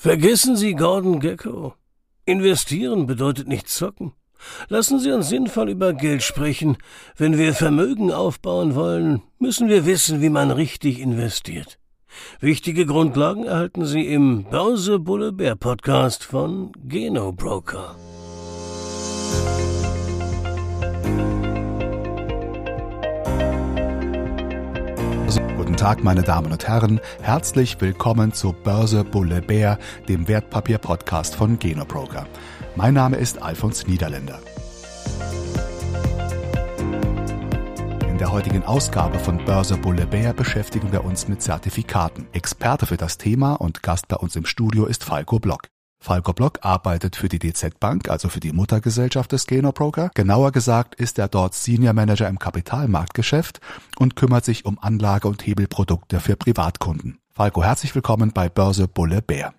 Vergessen Sie Gordon Gecko. Investieren bedeutet nicht zocken. Lassen Sie uns sinnvoll über Geld sprechen. Wenn wir Vermögen aufbauen wollen, müssen wir wissen, wie man richtig investiert. Wichtige Grundlagen erhalten Sie im Börse Bulle Bär Podcast von Geno Broker. Tag, meine Damen und Herren. Herzlich willkommen zu Börse Bulle Bär, dem Wertpapier-Podcast von Genobroker. Mein Name ist Alfons Niederländer. In der heutigen Ausgabe von Börse Bulle Bär beschäftigen wir uns mit Zertifikaten. Experte für das Thema und Gast bei uns im Studio ist Falco Block. Falco Block arbeitet für die DZ Bank, also für die Muttergesellschaft des Geno Broker. Genauer gesagt ist er dort Senior Manager im Kapitalmarktgeschäft und kümmert sich um Anlage- und Hebelprodukte für Privatkunden. Falco, herzlich willkommen bei Börse Bulle Bär.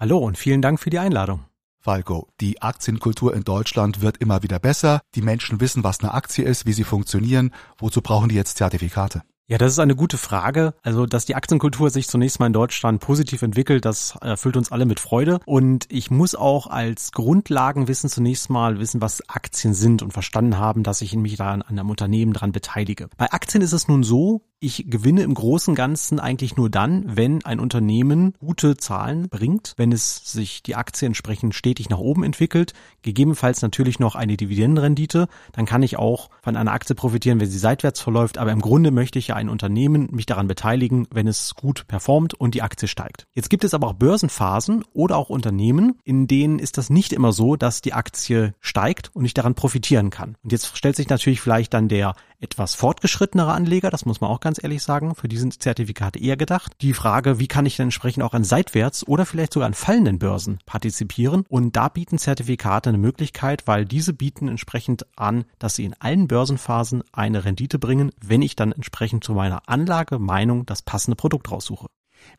Hallo und vielen Dank für die Einladung. Falco, die Aktienkultur in Deutschland wird immer wieder besser. Die Menschen wissen, was eine Aktie ist, wie sie funktionieren. Wozu brauchen die jetzt Zertifikate? Ja, das ist eine gute Frage. Also, dass die Aktienkultur sich zunächst mal in Deutschland positiv entwickelt, das erfüllt uns alle mit Freude. Und ich muss auch als Grundlagenwissen zunächst mal wissen, was Aktien sind und verstanden haben, dass ich mich da an einem Unternehmen dran beteilige. Bei Aktien ist es nun so, ich gewinne im Großen und Ganzen eigentlich nur dann, wenn ein Unternehmen gute Zahlen bringt, wenn es sich die Aktie entsprechend stetig nach oben entwickelt, gegebenenfalls natürlich noch eine Dividendenrendite, dann kann ich auch von einer Aktie profitieren, wenn sie seitwärts verläuft, aber im Grunde möchte ich ja ein Unternehmen mich daran beteiligen, wenn es gut performt und die Aktie steigt. Jetzt gibt es aber auch Börsenphasen oder auch Unternehmen, in denen ist das nicht immer so, dass die Aktie steigt und ich daran profitieren kann. Und jetzt stellt sich natürlich vielleicht dann der etwas fortgeschrittenere Anleger, das muss man auch ganz ehrlich sagen, für die sind Zertifikate eher gedacht. Die Frage, wie kann ich denn entsprechend auch an seitwärts oder vielleicht sogar an fallenden Börsen partizipieren? Und da bieten Zertifikate eine Möglichkeit, weil diese bieten entsprechend an, dass sie in allen Börsenphasen eine Rendite bringen, wenn ich dann entsprechend zu meiner Anlagemeinung das passende Produkt raussuche.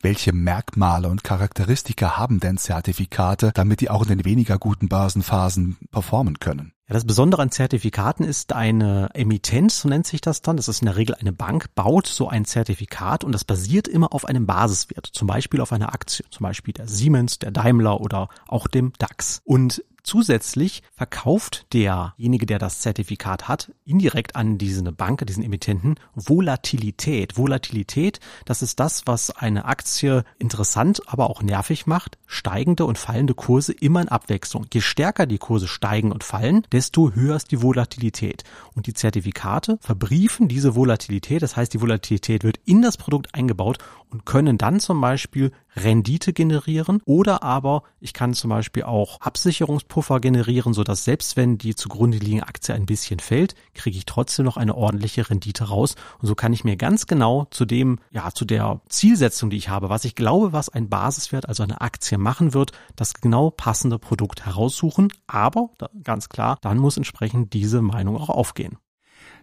Welche Merkmale und Charakteristika haben denn Zertifikate, damit die auch in den weniger guten Börsenphasen performen können? Ja, das Besondere an Zertifikaten ist eine Emittenz, so nennt sich das dann. Das ist in der Regel eine Bank, baut so ein Zertifikat und das basiert immer auf einem Basiswert, zum Beispiel auf einer Aktie, zum Beispiel der Siemens, der Daimler oder auch dem DAX. Und Zusätzlich verkauft derjenige, der das Zertifikat hat, indirekt an diese Bank, diesen Emittenten, Volatilität. Volatilität, das ist das, was eine Aktie interessant, aber auch nervig macht. Steigende und fallende Kurse immer in Abwechslung. Je stärker die Kurse steigen und fallen, desto höher ist die Volatilität. Und die Zertifikate verbriefen diese Volatilität. Das heißt, die Volatilität wird in das Produkt eingebaut und können dann zum Beispiel Rendite generieren oder aber ich kann zum Beispiel auch Absicherungspuffer generieren, so dass selbst wenn die zugrunde liegende Aktie ein bisschen fällt, kriege ich trotzdem noch eine ordentliche Rendite raus. Und so kann ich mir ganz genau zu dem, ja, zu der Zielsetzung, die ich habe, was ich glaube, was ein Basiswert, also eine Aktie machen wird, das genau passende Produkt heraussuchen, aber ganz klar, dann muss entsprechend diese Meinung auch aufgehen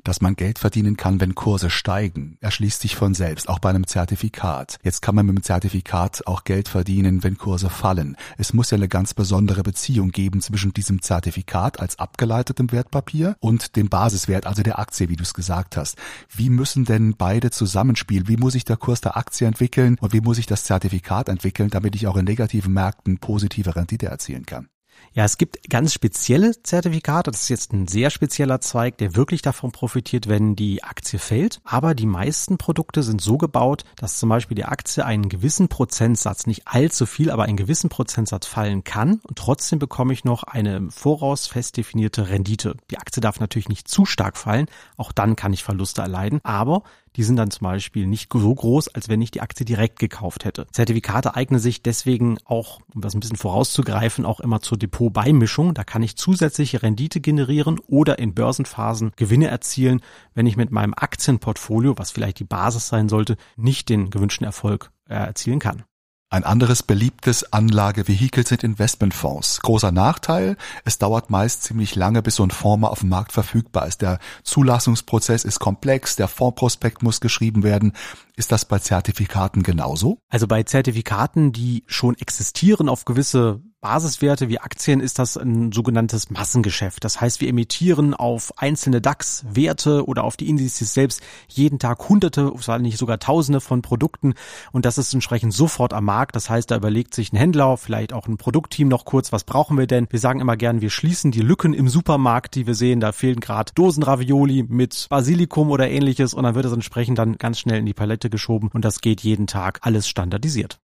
dass man Geld verdienen kann, wenn Kurse steigen, erschließt sich von selbst, auch bei einem Zertifikat. Jetzt kann man mit dem Zertifikat auch Geld verdienen, wenn Kurse fallen. Es muss ja eine ganz besondere Beziehung geben zwischen diesem Zertifikat als abgeleitetem Wertpapier und dem Basiswert, also der Aktie, wie du es gesagt hast. Wie müssen denn beide zusammenspielen? Wie muss sich der Kurs der Aktie entwickeln und wie muss sich das Zertifikat entwickeln, damit ich auch in negativen Märkten positive Rendite erzielen kann? Ja, es gibt ganz spezielle Zertifikate. Das ist jetzt ein sehr spezieller Zweig, der wirklich davon profitiert, wenn die Aktie fällt. Aber die meisten Produkte sind so gebaut, dass zum Beispiel die Aktie einen gewissen Prozentsatz, nicht allzu viel, aber einen gewissen Prozentsatz fallen kann. Und trotzdem bekomme ich noch eine im Voraus fest definierte Rendite. Die Aktie darf natürlich nicht zu stark fallen. Auch dann kann ich Verluste erleiden. Aber die sind dann zum Beispiel nicht so groß, als wenn ich die Aktie direkt gekauft hätte. Zertifikate eignen sich deswegen auch, um das ein bisschen vorauszugreifen, auch immer zur Depotbeimischung. Da kann ich zusätzliche Rendite generieren oder in Börsenphasen Gewinne erzielen, wenn ich mit meinem Aktienportfolio, was vielleicht die Basis sein sollte, nicht den gewünschten Erfolg äh, erzielen kann. Ein anderes beliebtes Anlagevehikel sind Investmentfonds. Großer Nachteil, es dauert meist ziemlich lange, bis so ein Fonds mal auf dem Markt verfügbar ist. Der Zulassungsprozess ist komplex, der Fondsprospekt muss geschrieben werden. Ist das bei Zertifikaten genauso? Also bei Zertifikaten, die schon existieren auf gewisse Basiswerte wie Aktien ist das ein sogenanntes Massengeschäft. Das heißt, wir emittieren auf einzelne DAX-Werte oder auf die Indizes selbst jeden Tag hunderte, allem nicht sogar tausende von Produkten und das ist entsprechend sofort am Markt. Das heißt, da überlegt sich ein Händler, vielleicht auch ein Produktteam noch kurz, was brauchen wir denn? Wir sagen immer gern, wir schließen die Lücken im Supermarkt, die wir sehen. Da fehlen gerade Dosenravioli mit Basilikum oder ähnliches und dann wird es entsprechend dann ganz schnell in die Palette geschoben und das geht jeden Tag alles standardisiert.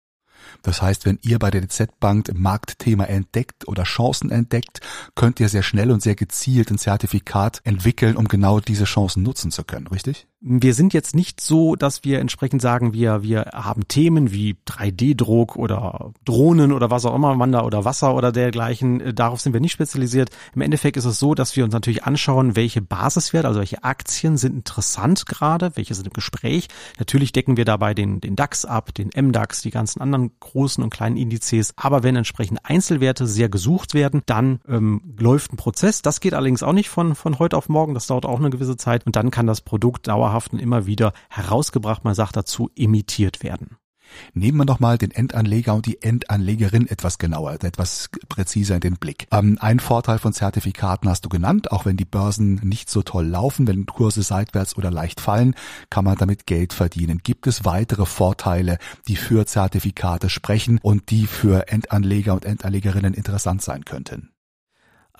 Das heißt, wenn ihr bei der DZ Bank Marktthema entdeckt oder Chancen entdeckt, könnt ihr sehr schnell und sehr gezielt ein Zertifikat entwickeln, um genau diese Chancen nutzen zu können, richtig? Wir sind jetzt nicht so, dass wir entsprechend sagen, wir, wir haben Themen wie 3D-Druck oder Drohnen oder was auch immer man da oder Wasser oder dergleichen. Äh, darauf sind wir nicht spezialisiert. Im Endeffekt ist es so, dass wir uns natürlich anschauen, welche Basiswerte, also welche Aktien sind interessant gerade, welche sind im Gespräch. Natürlich decken wir dabei den, den DAX ab, den MDAX, die ganzen anderen großen und kleinen Indizes. Aber wenn entsprechend Einzelwerte sehr gesucht werden, dann ähm, läuft ein Prozess. Das geht allerdings auch nicht von, von heute auf morgen. Das dauert auch eine gewisse Zeit. Und dann kann das Produkt dauerhaft dauerhaften immer wieder herausgebracht, man sagt dazu, imitiert werden. Nehmen wir nochmal den Endanleger und die Endanlegerin etwas genauer, etwas präziser in den Blick. Ähm, ein Vorteil von Zertifikaten hast du genannt, auch wenn die Börsen nicht so toll laufen, wenn Kurse seitwärts oder leicht fallen, kann man damit Geld verdienen. Gibt es weitere Vorteile, die für Zertifikate sprechen und die für Endanleger und Endanlegerinnen interessant sein könnten?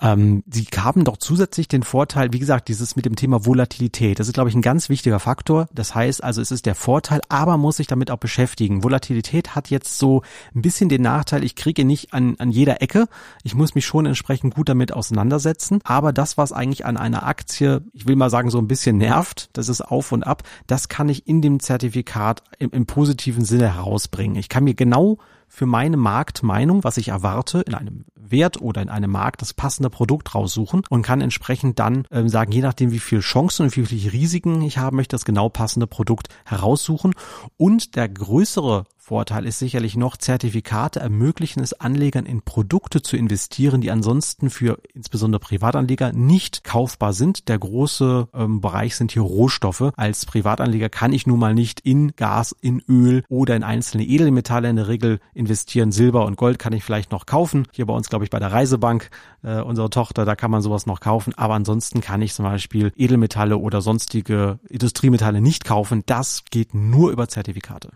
Ähm, sie haben doch zusätzlich den Vorteil, wie gesagt, dieses mit dem Thema Volatilität. Das ist, glaube ich, ein ganz wichtiger Faktor. Das heißt also, es ist der Vorteil, aber muss sich damit auch beschäftigen. Volatilität hat jetzt so ein bisschen den Nachteil, ich kriege nicht an, an jeder Ecke. Ich muss mich schon entsprechend gut damit auseinandersetzen. Aber das, was eigentlich an einer Aktie, ich will mal sagen, so ein bisschen nervt, das ist auf und ab, das kann ich in dem Zertifikat im, im positiven Sinne herausbringen. Ich kann mir genau für meine Marktmeinung, was ich erwarte, in einem Wert oder in einem Markt das passende Produkt raussuchen und kann entsprechend dann ähm, sagen, je nachdem wie viel Chancen und wie viele Risiken ich haben möchte, das genau passende Produkt heraussuchen. Und der größere Vorteil ist sicherlich noch, Zertifikate ermöglichen es Anlegern in Produkte zu investieren, die ansonsten für insbesondere Privatanleger nicht kaufbar sind. Der große ähm, Bereich sind hier Rohstoffe. Als Privatanleger kann ich nun mal nicht in Gas, in Öl oder in einzelne Edelmetalle in der Regel investieren. Silber und Gold kann ich vielleicht noch kaufen. Hier bei uns, glaube ich, bei der Reisebank, äh, unsere Tochter, da kann man sowas noch kaufen. Aber ansonsten kann ich zum Beispiel Edelmetalle oder sonstige Industriemetalle nicht kaufen. Das geht nur über Zertifikate.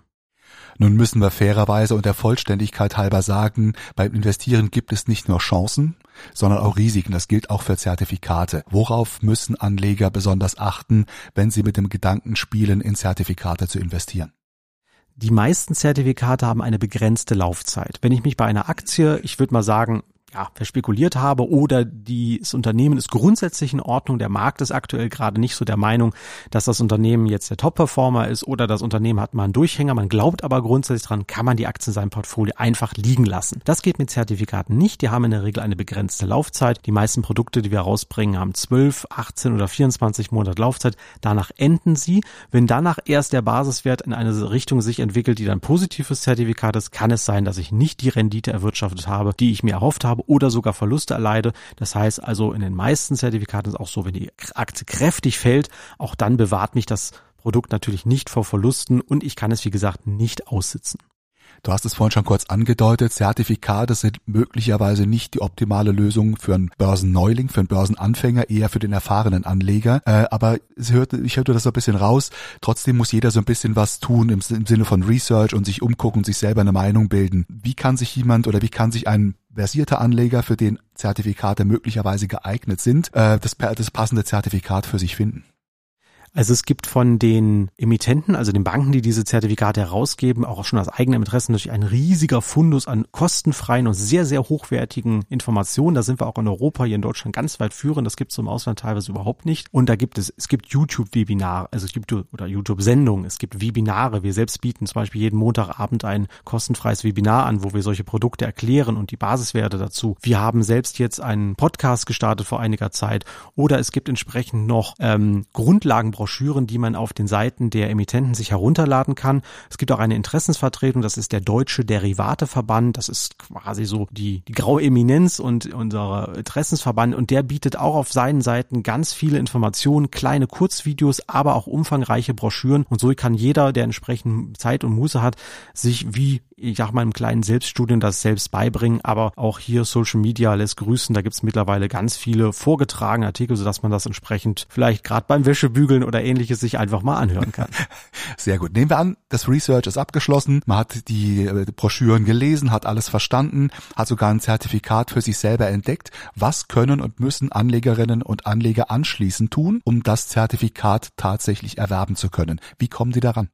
Nun müssen wir fairerweise und der Vollständigkeit halber sagen, beim Investieren gibt es nicht nur Chancen, sondern auch Risiken. Das gilt auch für Zertifikate. Worauf müssen Anleger besonders achten, wenn sie mit dem Gedanken spielen, in Zertifikate zu investieren? Die meisten Zertifikate haben eine begrenzte Laufzeit. Wenn ich mich bei einer Aktie, ich würde mal sagen, ja, verspekuliert habe oder das Unternehmen ist grundsätzlich in Ordnung. Der Markt ist aktuell gerade nicht so der Meinung, dass das Unternehmen jetzt der Top-Performer ist oder das Unternehmen hat mal einen Durchhänger. Man glaubt aber grundsätzlich dran, kann man die Aktien in seinem Portfolio einfach liegen lassen. Das geht mit Zertifikaten nicht. Die haben in der Regel eine begrenzte Laufzeit. Die meisten Produkte, die wir rausbringen, haben 12, 18 oder 24 Monate Laufzeit. Danach enden sie. Wenn danach erst der Basiswert in eine Richtung sich entwickelt, die dann positives Zertifikat ist, kann es sein, dass ich nicht die Rendite erwirtschaftet habe, die ich mir erhofft habe habe oder sogar Verluste erleide. Das heißt also in den meisten Zertifikaten ist auch so, wenn die Aktie kräftig fällt, auch dann bewahrt mich das Produkt natürlich nicht vor Verlusten und ich kann es, wie gesagt, nicht aussitzen. Du hast es vorhin schon kurz angedeutet, Zertifikate sind möglicherweise nicht die optimale Lösung für einen Börsenneuling, für einen Börsenanfänger, eher für den erfahrenen Anleger. Äh, aber ich hörte das so ein bisschen raus. Trotzdem muss jeder so ein bisschen was tun im, Sinne von Research und sich umgucken und sich selber eine Meinung bilden. Wie kann sich jemand oder wie kann sich ein versierter Anleger, für den Zertifikate möglicherweise geeignet sind, äh, das passende Zertifikat für sich finden? Also es gibt von den Emittenten, also den Banken, die diese Zertifikate herausgeben, auch schon aus eigenem Interesse natürlich ein riesiger Fundus an kostenfreien und sehr, sehr hochwertigen Informationen. Da sind wir auch in Europa, hier in Deutschland ganz weit führend. Das gibt es im Ausland teilweise überhaupt nicht. Und da gibt es, es gibt YouTube-Webinare, also es gibt oder YouTube-Sendungen, es gibt Webinare. Wir selbst bieten zum Beispiel jeden Montagabend ein kostenfreies Webinar an, wo wir solche Produkte erklären und die Basiswerte dazu. Wir haben selbst jetzt einen Podcast gestartet vor einiger Zeit oder es gibt entsprechend noch ähm, Grundlagen Broschüren, die man auf den Seiten der Emittenten sich herunterladen kann. Es gibt auch eine Interessensvertretung, das ist der Deutsche Derivateverband, das ist quasi so die, die graue Eminenz und unser Interessensverband. Und der bietet auch auf seinen Seiten ganz viele Informationen, kleine Kurzvideos, aber auch umfangreiche Broschüren. Und so kann jeder, der entsprechend Zeit und Muße hat, sich wie ich sag mal, im kleinen Selbststudium das selbst beibringen, aber auch hier Social Media lässt grüßen. Da gibt's mittlerweile ganz viele vorgetragene Artikel, sodass man das entsprechend vielleicht gerade beim Wäschebügeln oder ähnliches sich einfach mal anhören kann. Sehr gut. Nehmen wir an, das Research ist abgeschlossen. Man hat die äh, Broschüren gelesen, hat alles verstanden, hat sogar ein Zertifikat für sich selber entdeckt. Was können und müssen Anlegerinnen und Anleger anschließend tun, um das Zertifikat tatsächlich erwerben zu können? Wie kommen die daran?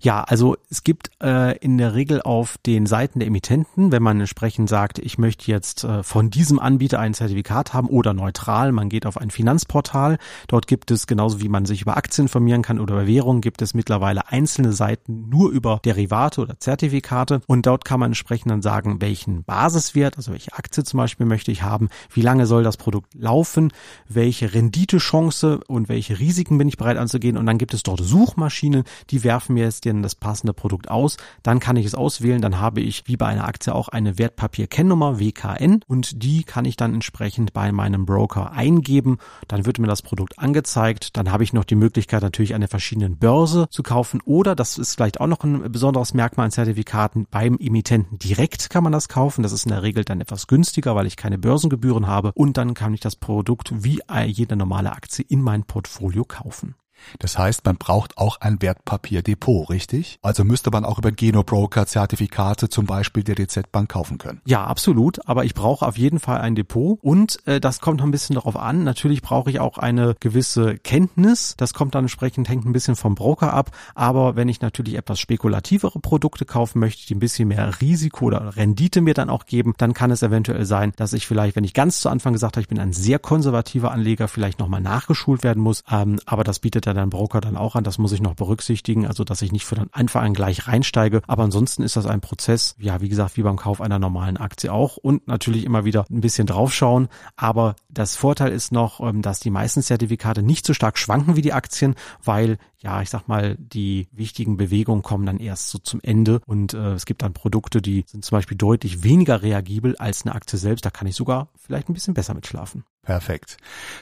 Ja, also es gibt äh, in der Regel auf den Seiten der Emittenten, wenn man entsprechend sagt, ich möchte jetzt äh, von diesem Anbieter ein Zertifikat haben oder neutral, man geht auf ein Finanzportal. Dort gibt es genauso wie man sich über Aktien informieren kann oder über Währungen, gibt es mittlerweile einzelne Seiten nur über Derivate oder Zertifikate und dort kann man entsprechend dann sagen, welchen Basiswert, also welche Aktie zum Beispiel möchte ich haben, wie lange soll das Produkt laufen, welche Renditechance und welche Risiken bin ich bereit anzugehen und dann gibt es dort Suchmaschinen, die werfen mir jetzt denn das passende Produkt aus, dann kann ich es auswählen, dann habe ich wie bei einer Aktie auch eine Wertpapierkennnummer WKN und die kann ich dann entsprechend bei meinem Broker eingeben, dann wird mir das Produkt angezeigt, dann habe ich noch die Möglichkeit natürlich eine verschiedenen Börse zu kaufen oder das ist vielleicht auch noch ein besonderes Merkmal an Zertifikaten, beim Emittenten direkt kann man das kaufen, das ist in der Regel dann etwas günstiger, weil ich keine Börsengebühren habe und dann kann ich das Produkt wie jede normale Aktie in mein Portfolio kaufen. Das heißt, man braucht auch ein Wertpapierdepot, richtig? Also müsste man auch über Genobroker Zertifikate zum Beispiel der DZ Bank kaufen können. Ja, absolut. Aber ich brauche auf jeden Fall ein Depot und äh, das kommt noch ein bisschen darauf an. Natürlich brauche ich auch eine gewisse Kenntnis. Das kommt dann entsprechend, hängt ein bisschen vom Broker ab. Aber wenn ich natürlich etwas spekulativere Produkte kaufen möchte, die ein bisschen mehr Risiko oder Rendite mir dann auch geben, dann kann es eventuell sein, dass ich vielleicht, wenn ich ganz zu Anfang gesagt habe, ich bin ein sehr konservativer Anleger, vielleicht nochmal nachgeschult werden muss. Ähm, aber das bietet ja dein Broker dann auch an. Das muss ich noch berücksichtigen, also dass ich nicht von Anfang an gleich reinsteige. Aber ansonsten ist das ein Prozess, ja, wie gesagt, wie beim Kauf einer normalen Aktie auch und natürlich immer wieder ein bisschen draufschauen. Aber das Vorteil ist noch, ähm, dass die meisten Zertifikate nicht so stark schwanken wie die Aktien, weil ja, ich sag mal, die wichtigen Bewegungen kommen dann erst so zum Ende und äh, es gibt dann Produkte, die sind zum Beispiel deutlich weniger reagibel als eine Aktie selbst. Da kann ich sogar vielleicht ein bisschen besser mitschlafen. Perfekt.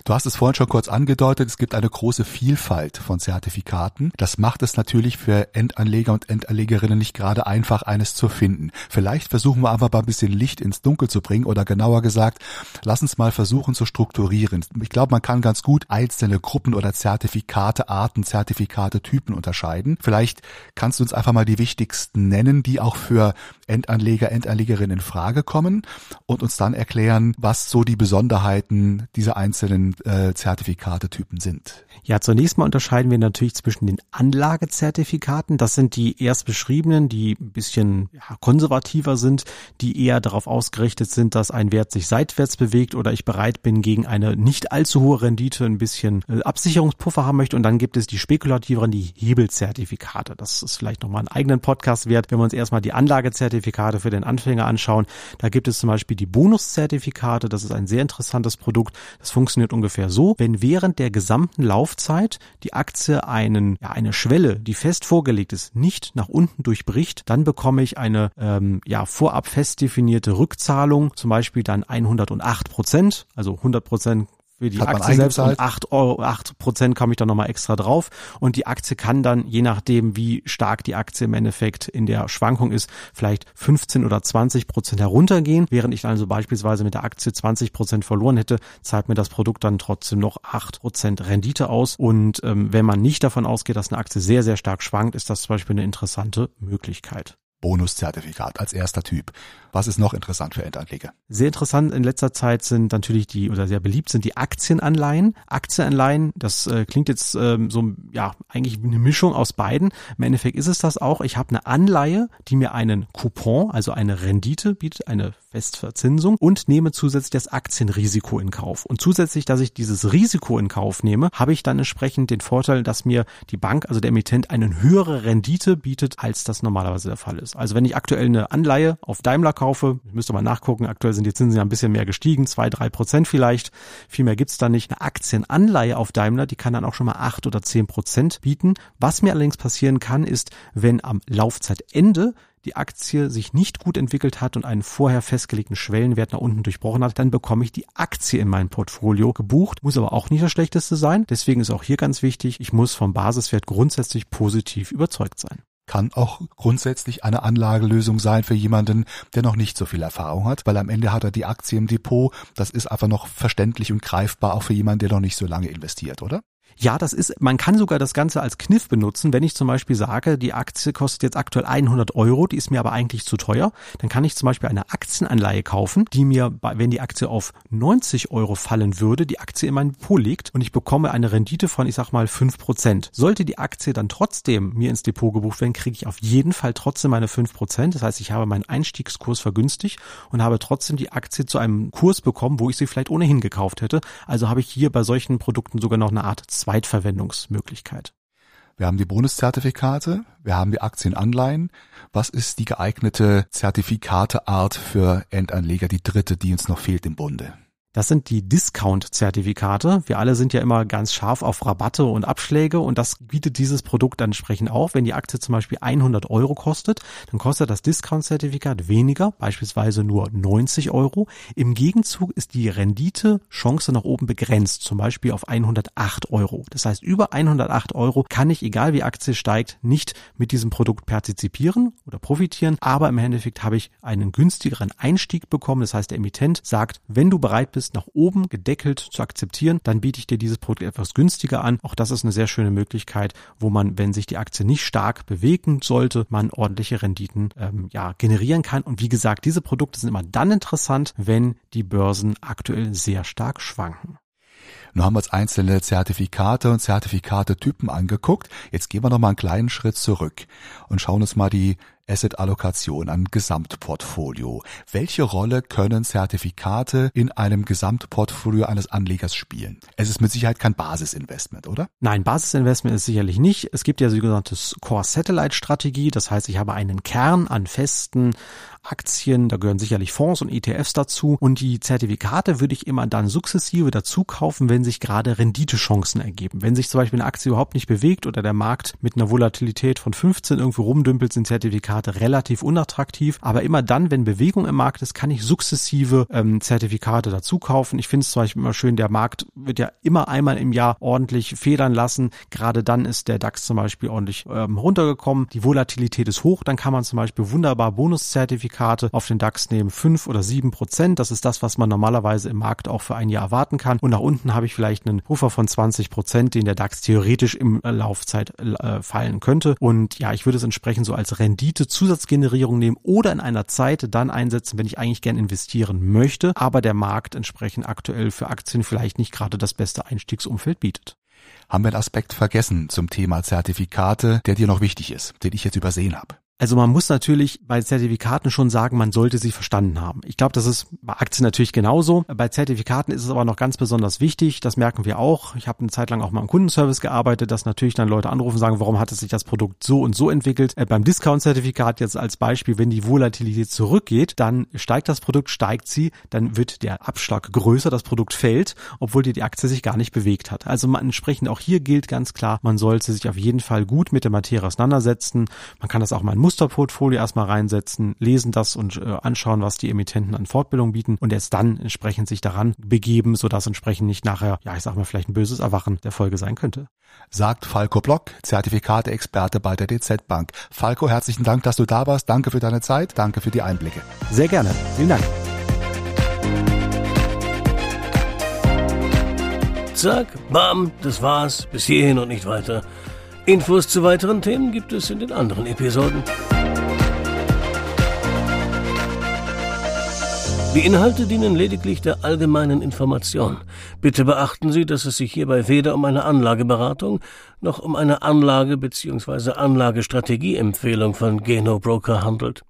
Du hast es vorhin schon kurz angedeutet, es gibt eine große Vielfalt von Zertifikaten. Das macht es natürlich für Endanleger und Endanlegerinnen nicht gerade einfach, eines zu finden. Vielleicht versuchen wir aber mal ein bisschen Licht ins Dunkel zu bringen oder genauer gesagt, lass uns mal versuchen zu strukturieren. Ich glaube, man kann ganz gut einzelne Gruppen oder Zertifikate, Arten, Zertifikate, Typen unterscheiden. Vielleicht kannst du uns einfach mal die wichtigsten nennen, die auch für Endanleger, Endanlegerinnen in Frage kommen und uns dann erklären, was so die Besonderheiten dieser einzelnen äh, Zertifikatetypen sind. Ja, zunächst mal unterscheiden wir natürlich zwischen den Anlagezertifikaten. Das sind die erst beschriebenen, die ein bisschen ja, konservativer sind, die eher darauf ausgerichtet sind, dass ein Wert sich seitwärts bewegt oder ich bereit bin, gegen eine nicht allzu hohe Rendite ein bisschen äh, Absicherungspuffer haben möchte. Und dann gibt es die spekulativeren, die Hebelzertifikate. Das ist vielleicht nochmal einen eigenen Podcast wert, wenn wir uns erstmal die Anlagezertifikate für den Anfänger anschauen. Da gibt es zum Beispiel die Bonuszertifikate. Das ist ein sehr interessantes Produkt. Das funktioniert ungefähr so. Wenn während der gesamten Laufzeit die Aktie einen, ja, eine Schwelle, die fest vorgelegt ist, nicht nach unten durchbricht, dann bekomme ich eine ähm, ja, vorab fest definierte Rückzahlung, zum Beispiel dann 108 Prozent, also 100 Prozent für die Hat Aktie selbst und 8 Euro, 8 Prozent komme ich dann nochmal extra drauf. Und die Aktie kann dann, je nachdem, wie stark die Aktie im Endeffekt in der Schwankung ist, vielleicht 15 oder 20 Prozent heruntergehen. Während ich also beispielsweise mit der Aktie 20 Prozent verloren hätte, zahlt mir das Produkt dann trotzdem noch 8 Prozent Rendite aus. Und ähm, wenn man nicht davon ausgeht, dass eine Aktie sehr, sehr stark schwankt, ist das zum Beispiel eine interessante Möglichkeit. Bonuszertifikat als erster Typ. Was ist noch interessant für Endanleger? Sehr interessant in letzter Zeit sind natürlich die oder sehr beliebt sind die Aktienanleihen. Aktienanleihen, das äh, klingt jetzt ähm, so ja eigentlich eine Mischung aus beiden. Im Endeffekt ist es das auch. Ich habe eine Anleihe, die mir einen Coupon, also eine Rendite bietet, eine Festverzinsung und nehme zusätzlich das Aktienrisiko in Kauf. Und zusätzlich, dass ich dieses Risiko in Kauf nehme, habe ich dann entsprechend den Vorteil, dass mir die Bank, also der Emittent, eine höhere Rendite bietet, als das normalerweise der Fall ist. Also wenn ich aktuell eine Anleihe auf Daimler kaufe, ich müsste mal nachgucken, aktuell sind die Zinsen ja ein bisschen mehr gestiegen, zwei, drei Prozent vielleicht, viel mehr gibt's da nicht. Eine Aktienanleihe auf Daimler, die kann dann auch schon mal acht oder zehn Prozent bieten. Was mir allerdings passieren kann, ist, wenn am Laufzeitende die Aktie sich nicht gut entwickelt hat und einen vorher festgelegten Schwellenwert nach unten durchbrochen hat, dann bekomme ich die Aktie in mein Portfolio gebucht. Muss aber auch nicht das Schlechteste sein. Deswegen ist auch hier ganz wichtig, ich muss vom Basiswert grundsätzlich positiv überzeugt sein. Kann auch grundsätzlich eine Anlagelösung sein für jemanden, der noch nicht so viel Erfahrung hat, weil am Ende hat er die Aktie im Depot. Das ist einfach noch verständlich und greifbar auch für jemanden, der noch nicht so lange investiert, oder? Ja, das ist, man kann sogar das Ganze als Kniff benutzen. Wenn ich zum Beispiel sage, die Aktie kostet jetzt aktuell 100 Euro, die ist mir aber eigentlich zu teuer, dann kann ich zum Beispiel eine Aktienanleihe kaufen, die mir, wenn die Aktie auf 90 Euro fallen würde, die Aktie in mein Depot liegt und ich bekomme eine Rendite von, ich sag mal, 5 Prozent. Sollte die Aktie dann trotzdem mir ins Depot gebucht werden, kriege ich auf jeden Fall trotzdem meine 5 Prozent. Das heißt, ich habe meinen Einstiegskurs vergünstigt und habe trotzdem die Aktie zu einem Kurs bekommen, wo ich sie vielleicht ohnehin gekauft hätte. Also habe ich hier bei solchen Produkten sogar noch eine Art Zweitverwendungsmöglichkeit. Wir haben die Bonuszertifikate, wir haben die Aktienanleihen. Was ist die geeignete Zertifikateart für Endanleger, die dritte, die uns noch fehlt im Bunde? Das sind die Discount-Zertifikate. Wir alle sind ja immer ganz scharf auf Rabatte und Abschläge und das bietet dieses Produkt entsprechend auch. Wenn die Aktie zum Beispiel 100 Euro kostet, dann kostet das Discount-Zertifikat weniger, beispielsweise nur 90 Euro. Im Gegenzug ist die Rendite-Chance nach oben begrenzt, zum Beispiel auf 108 Euro. Das heißt, über 108 Euro kann ich, egal wie Aktie steigt, nicht mit diesem Produkt partizipieren oder profitieren, aber im Endeffekt habe ich einen günstigeren Einstieg bekommen. Das heißt, der Emittent sagt, wenn du bereit bist, bist, nach oben gedeckelt zu akzeptieren, dann biete ich dir dieses Produkt etwas günstiger an. Auch das ist eine sehr schöne Möglichkeit, wo man, wenn sich die Aktie nicht stark bewegen sollte, man ordentliche Renditen ähm, ja, generieren kann. Und wie gesagt, diese Produkte sind immer dann interessant, wenn die Börsen aktuell sehr stark schwanken. Nun haben wir uns einzelne Zertifikate und Zertifikatetypen angeguckt. Jetzt gehen wir noch einen kleinen Schritt zurück und schauen uns mal die Asset-Allokation, ein Gesamtportfolio. Welche Rolle können Zertifikate in einem Gesamtportfolio eines Anlegers spielen? Es ist mit Sicherheit kein Basisinvestment, oder? Nein, Basisinvestment ist sicherlich nicht. Es gibt ja sogenannte Core-Satellite-Strategie. Das heißt, ich habe einen Kern an festen Aktien, da gehören sicherlich Fonds und ETFs dazu. Und die Zertifikate würde ich immer dann sukzessive dazu kaufen, wenn sich gerade Renditechancen ergeben. Wenn sich zum Beispiel eine Aktie überhaupt nicht bewegt oder der Markt mit einer Volatilität von 15 irgendwo rumdümpelt, sind Zertifikate relativ unattraktiv. Aber immer dann, wenn Bewegung im Markt ist, kann ich sukzessive ähm, Zertifikate dazu kaufen. Ich finde es zum Beispiel immer schön, der Markt wird ja immer einmal im Jahr ordentlich federn lassen. Gerade dann ist der DAX zum Beispiel ordentlich ähm, runtergekommen. Die Volatilität ist hoch. Dann kann man zum Beispiel wunderbar Bonuszertifikate auf den DAX nehmen. fünf oder sieben Prozent. Das ist das, was man normalerweise im Markt auch für ein Jahr erwarten kann. Und nach unten habe ich vielleicht einen Puffer von 20 Prozent, den der DAX theoretisch im äh, Laufzeit äh, fallen könnte. Und ja, ich würde es entsprechend so als Rendite Zusatzgenerierung nehmen oder in einer Zeit dann einsetzen, wenn ich eigentlich gern investieren möchte, aber der Markt entsprechend aktuell für Aktien vielleicht nicht gerade das beste Einstiegsumfeld bietet. Haben wir einen Aspekt vergessen zum Thema Zertifikate, der dir noch wichtig ist, den ich jetzt übersehen habe? Also man muss natürlich bei Zertifikaten schon sagen, man sollte sie verstanden haben. Ich glaube, das ist bei Aktien natürlich genauso. Bei Zertifikaten ist es aber noch ganz besonders wichtig. Das merken wir auch. Ich habe eine Zeit lang auch mal im Kundenservice gearbeitet, dass natürlich dann Leute anrufen und sagen, warum hat es sich das Produkt so und so entwickelt. Äh, beim Discount-Zertifikat jetzt als Beispiel, wenn die Volatilität zurückgeht, dann steigt das Produkt, steigt sie, dann wird der Abschlag größer, das Produkt fällt, obwohl die, die Aktie sich gar nicht bewegt hat. Also man, entsprechend auch hier gilt ganz klar, man sollte sich auf jeden Fall gut mit der Materie auseinandersetzen. Man kann das auch mal in Musterportfolio erstmal reinsetzen, lesen das und äh, anschauen, was die Emittenten an Fortbildung bieten und erst dann entsprechend sich daran begeben, sodass entsprechend nicht nachher, ja, ich sag mal, vielleicht ein böses Erwachen der Folge sein könnte. Sagt Falco Block, Zertifikate-Experte bei der DZ Bank. Falco, herzlichen Dank, dass du da warst. Danke für deine Zeit. Danke für die Einblicke. Sehr gerne. Vielen Dank. Zack, bam, das war's. Bis hierhin und nicht weiter. Infos zu weiteren Themen gibt es in den anderen Episoden. Die Inhalte dienen lediglich der allgemeinen Information. Bitte beachten Sie, dass es sich hierbei weder um eine Anlageberatung noch um eine Anlage- bzw. Anlagestrategieempfehlung von Geno Broker handelt.